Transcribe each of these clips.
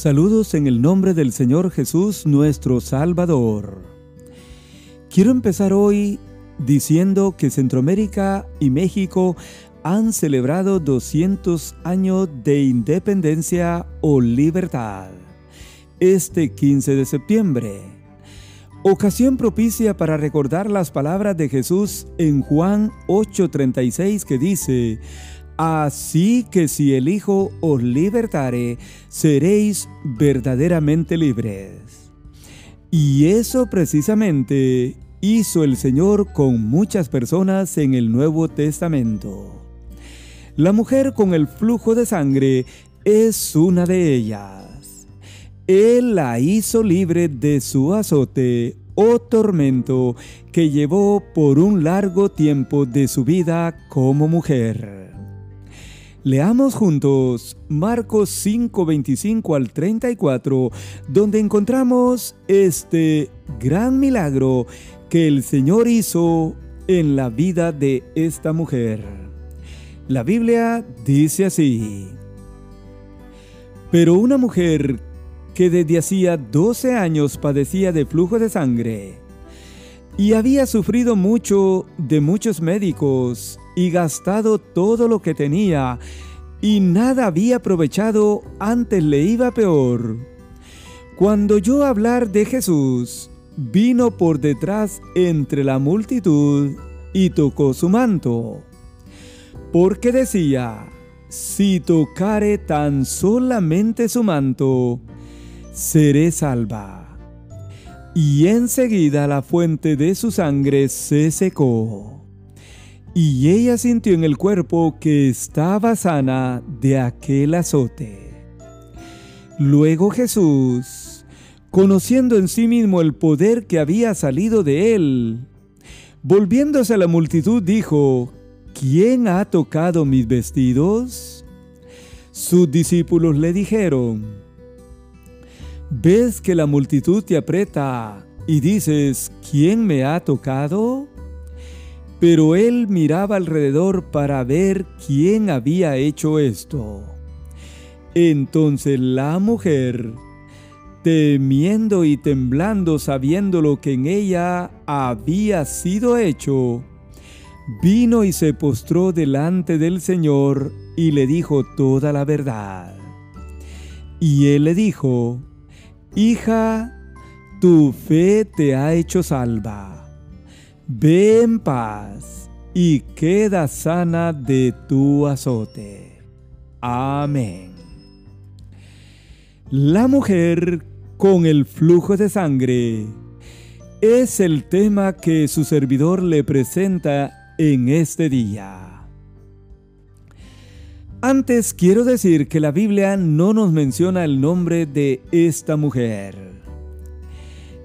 Saludos en el nombre del Señor Jesús nuestro Salvador. Quiero empezar hoy diciendo que Centroamérica y México han celebrado 200 años de independencia o libertad este 15 de septiembre. Ocasión propicia para recordar las palabras de Jesús en Juan 8:36 que dice, Así que si el Hijo os libertare, seréis verdaderamente libres. Y eso precisamente hizo el Señor con muchas personas en el Nuevo Testamento. La mujer con el flujo de sangre es una de ellas. Él la hizo libre de su azote o tormento que llevó por un largo tiempo de su vida como mujer. Leamos juntos Marcos 5, 25 al 34, donde encontramos este gran milagro que el Señor hizo en la vida de esta mujer. La Biblia dice así, pero una mujer que desde hacía 12 años padecía de flujo de sangre y había sufrido mucho de muchos médicos y gastado todo lo que tenía, y nada había aprovechado, antes le iba peor. Cuando oyó hablar de Jesús, vino por detrás entre la multitud y tocó su manto, porque decía, si tocare tan solamente su manto, seré salva. Y enseguida la fuente de su sangre se secó y ella sintió en el cuerpo que estaba sana de aquel azote. Luego Jesús, conociendo en sí mismo el poder que había salido de él, volviéndose a la multitud dijo, ¿quién ha tocado mis vestidos? Sus discípulos le dijeron, ¿ves que la multitud te aprieta y dices, ¿quién me ha tocado? Pero él miraba alrededor para ver quién había hecho esto. Entonces la mujer, temiendo y temblando sabiendo lo que en ella había sido hecho, vino y se postró delante del Señor y le dijo toda la verdad. Y él le dijo, Hija, tu fe te ha hecho salva Ve en paz y queda sana de tu azote. Amén. La mujer con el flujo de sangre es el tema que su servidor le presenta en este día. Antes quiero decir que la Biblia no nos menciona el nombre de esta mujer.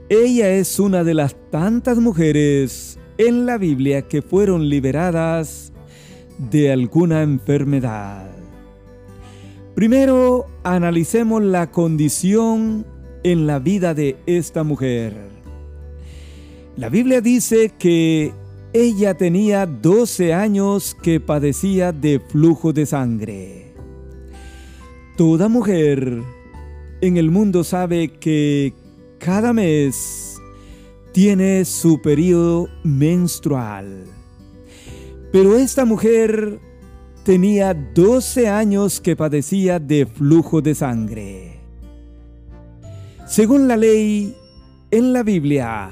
Ella es una de las tantas mujeres en la Biblia que fueron liberadas de alguna enfermedad. Primero, analicemos la condición en la vida de esta mujer. La Biblia dice que ella tenía 12 años que padecía de flujo de sangre. Toda mujer en el mundo sabe que cada mes tiene su periodo menstrual. Pero esta mujer tenía 12 años que padecía de flujo de sangre. Según la ley, en la Biblia,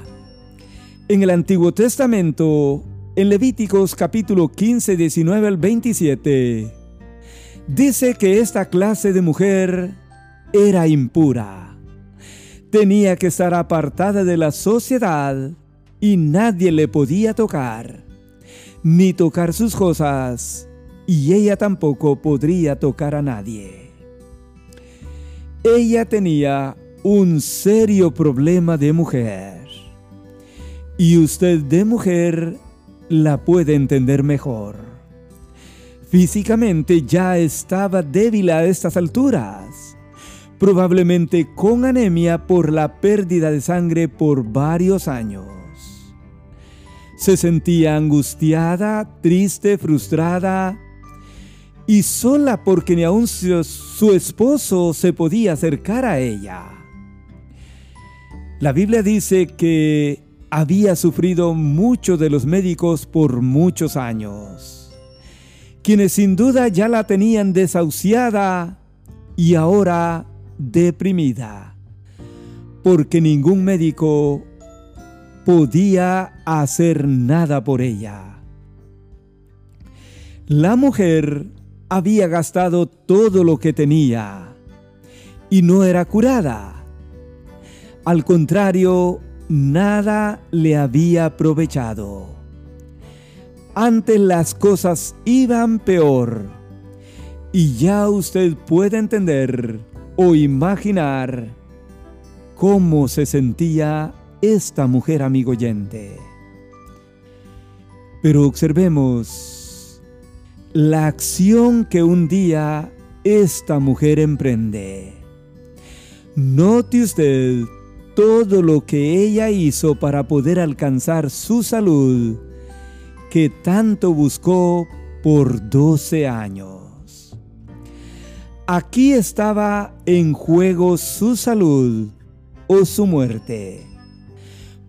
en el Antiguo Testamento, en Levíticos capítulo 15, 19 al 27, dice que esta clase de mujer era impura tenía que estar apartada de la sociedad y nadie le podía tocar, ni tocar sus cosas, y ella tampoco podría tocar a nadie. Ella tenía un serio problema de mujer, y usted de mujer la puede entender mejor. Físicamente ya estaba débil a estas alturas probablemente con anemia por la pérdida de sangre por varios años. Se sentía angustiada, triste, frustrada y sola porque ni aun su, esposo se podía acercar a ella. La Biblia dice que había sufrido mucho de los médicos por muchos años, quienes sin duda ya la tenían desahuciada y ahora deprimida, porque ningún médico podía hacer nada por ella. La mujer había gastado todo lo que tenía y no era curada. Al contrario, nada le había aprovechado. Antes las cosas iban peor y ya usted puede entender o imaginar cómo se sentía esta mujer amigo oyente. Pero observemos la acción que un día esta mujer emprende. Note usted todo lo que ella hizo para poder alcanzar su salud que tanto buscó por 12 años. Aquí estaba en juego su salud o su muerte,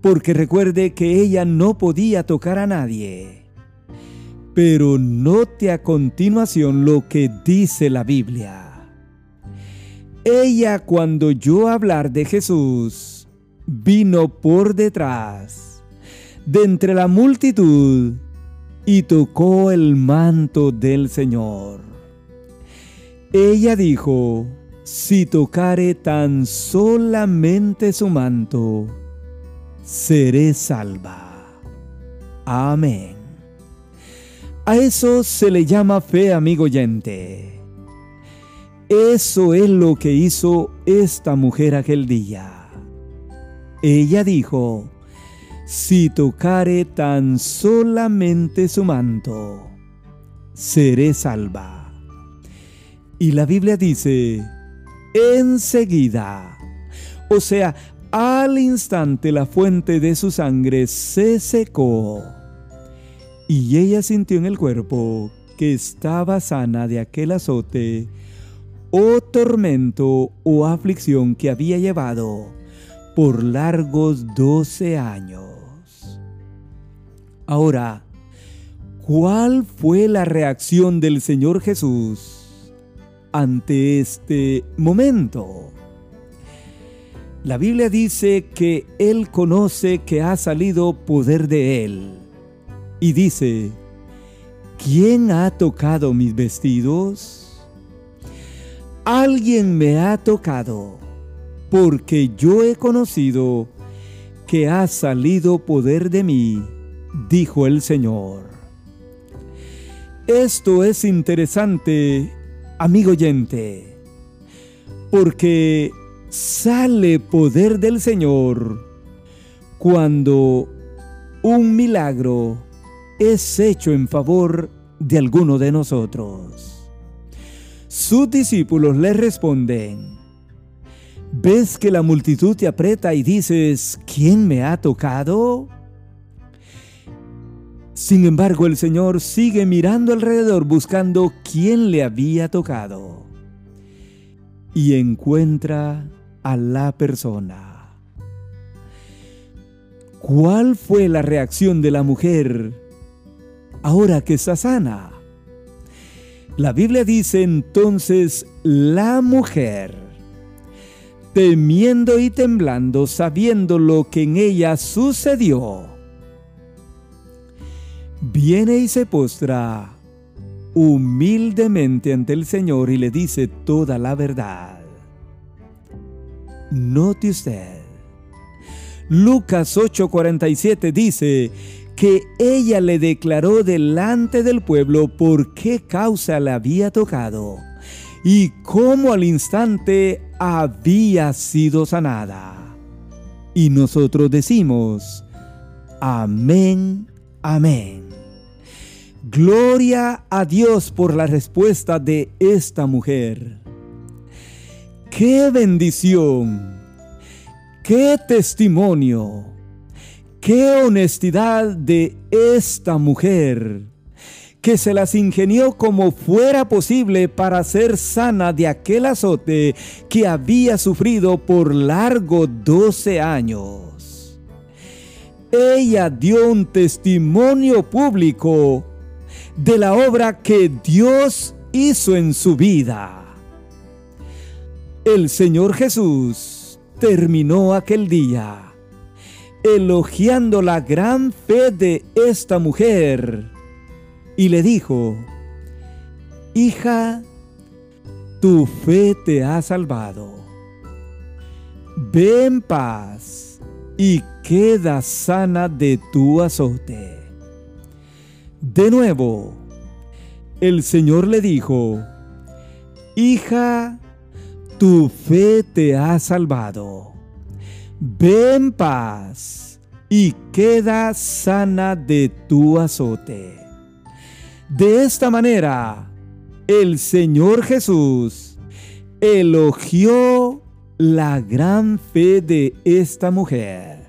porque recuerde que ella no podía tocar a nadie pero note a continuación lo que dice la Biblia. Ella cuando oyó hablar de Jesús, vino por detrás, de entre la multitud, y tocó el manto del Señor. Ella dijo, si tocare tan solamente su manto, seré salva. Amén. A eso se le llama fe, amigo oyente. Eso es lo que hizo esta mujer aquel día. Ella dijo, si tocare tan solamente su manto, seré salva. Y la Biblia dice, enseguida, o sea, al instante la fuente de su sangre se secó y ella sintió en el cuerpo que estaba sana de aquel azote o tormento o aflicción que había llevado por largos doce años. Ahora, ¿cuál fue la reacción del Señor Jesús ante este momento? La Biblia dice que Él conoce que ha salido poder de Él y dice, ¿quién ha tocado mis vestidos? Alguien me ha tocado, porque yo he conocido que ha salido poder de mí, dijo el Señor. Esto es interesante, amigo oyente, porque sale poder del Señor cuando un milagro es hecho en favor de alguno de nosotros. Sus discípulos le responden, ¿ves que la multitud te aprieta y dices, ¿quién me ha tocado? Sin embargo, el Señor sigue mirando alrededor buscando quién le había tocado y encuentra a la persona. ¿Cuál fue la reacción de la mujer ahora que está sana. La Biblia dice entonces la mujer, temiendo y temblando, sabiendo lo que en ella sucedió, viene y se postra humildemente ante el Señor y le dice toda la verdad. Note usted. Lucas 8:47 dice, que ella le declaró delante del pueblo por qué causa le había tocado y cómo al instante había sido sanada. Y nosotros decimos, amén, amén. Gloria a Dios por la respuesta de esta mujer. ¡Qué bendición! ¡Qué testimonio! Qué honestidad de esta mujer que se las ingenió como fuera posible para ser sana de aquel azote que había sufrido por largo 12 años. Ella dio un testimonio público de la obra que Dios hizo en su vida. El Señor Jesús terminó aquel día elogiando la gran fe de esta mujer y le dijo, Hija, tu fe te ha salvado. Ve en paz y queda sana de tu azote. De nuevo, el Señor le dijo, Hija, tu fe te ha salvado. Ve en paz y queda sana de tu azote. De esta manera, el Señor Jesús elogió la gran fe de esta mujer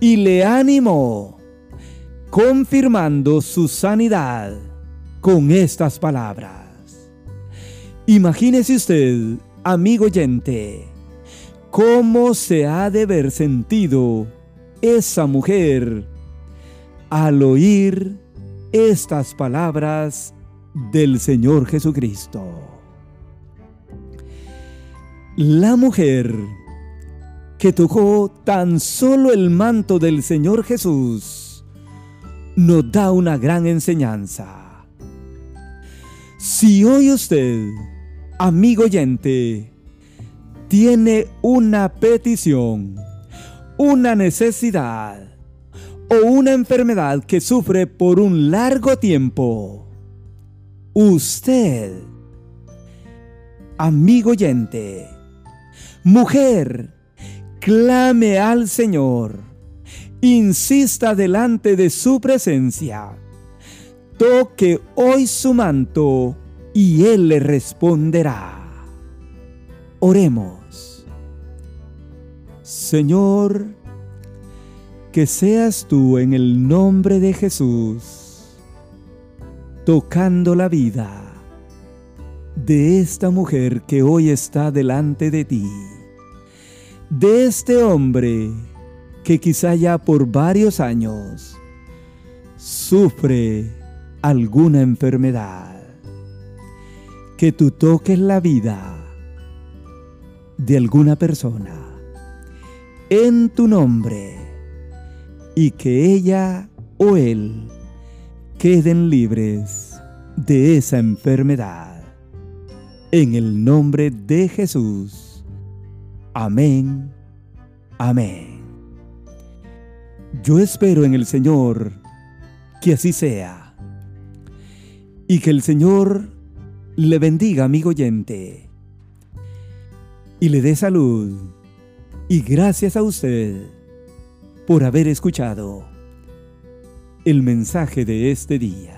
y le animó, confirmando su sanidad con estas palabras. Imagínese usted, amigo oyente, cómo se ha de ver sentido esa mujer al oír estas palabras del Señor Jesucristo. La mujer que tocó tan solo el manto del Señor Jesús nos da una gran enseñanza. Si hoy usted, amigo oyente, tiene una petición, una necesidad, o una enfermedad que sufre por un largo tiempo, usted, amigo oyente, mujer, clame al Señor, insista delante de su presencia, toque hoy su manto y Él le responderá. Oremos. Señor, que seas tú en el nombre de Jesús, tocando la vida de esta mujer que hoy está delante de ti, de este hombre que quizá ya por varios años sufre alguna enfermedad, que tú toques la vida de alguna persona en tu nombre y que ella o él queden libres de esa enfermedad. En el nombre de Jesús. Amén. Amén. Yo espero en el Señor que así sea. Y que el Señor le bendiga, amigo oyente. Y le dé salud. Y gracias a usted por haber escuchado el mensaje de este día.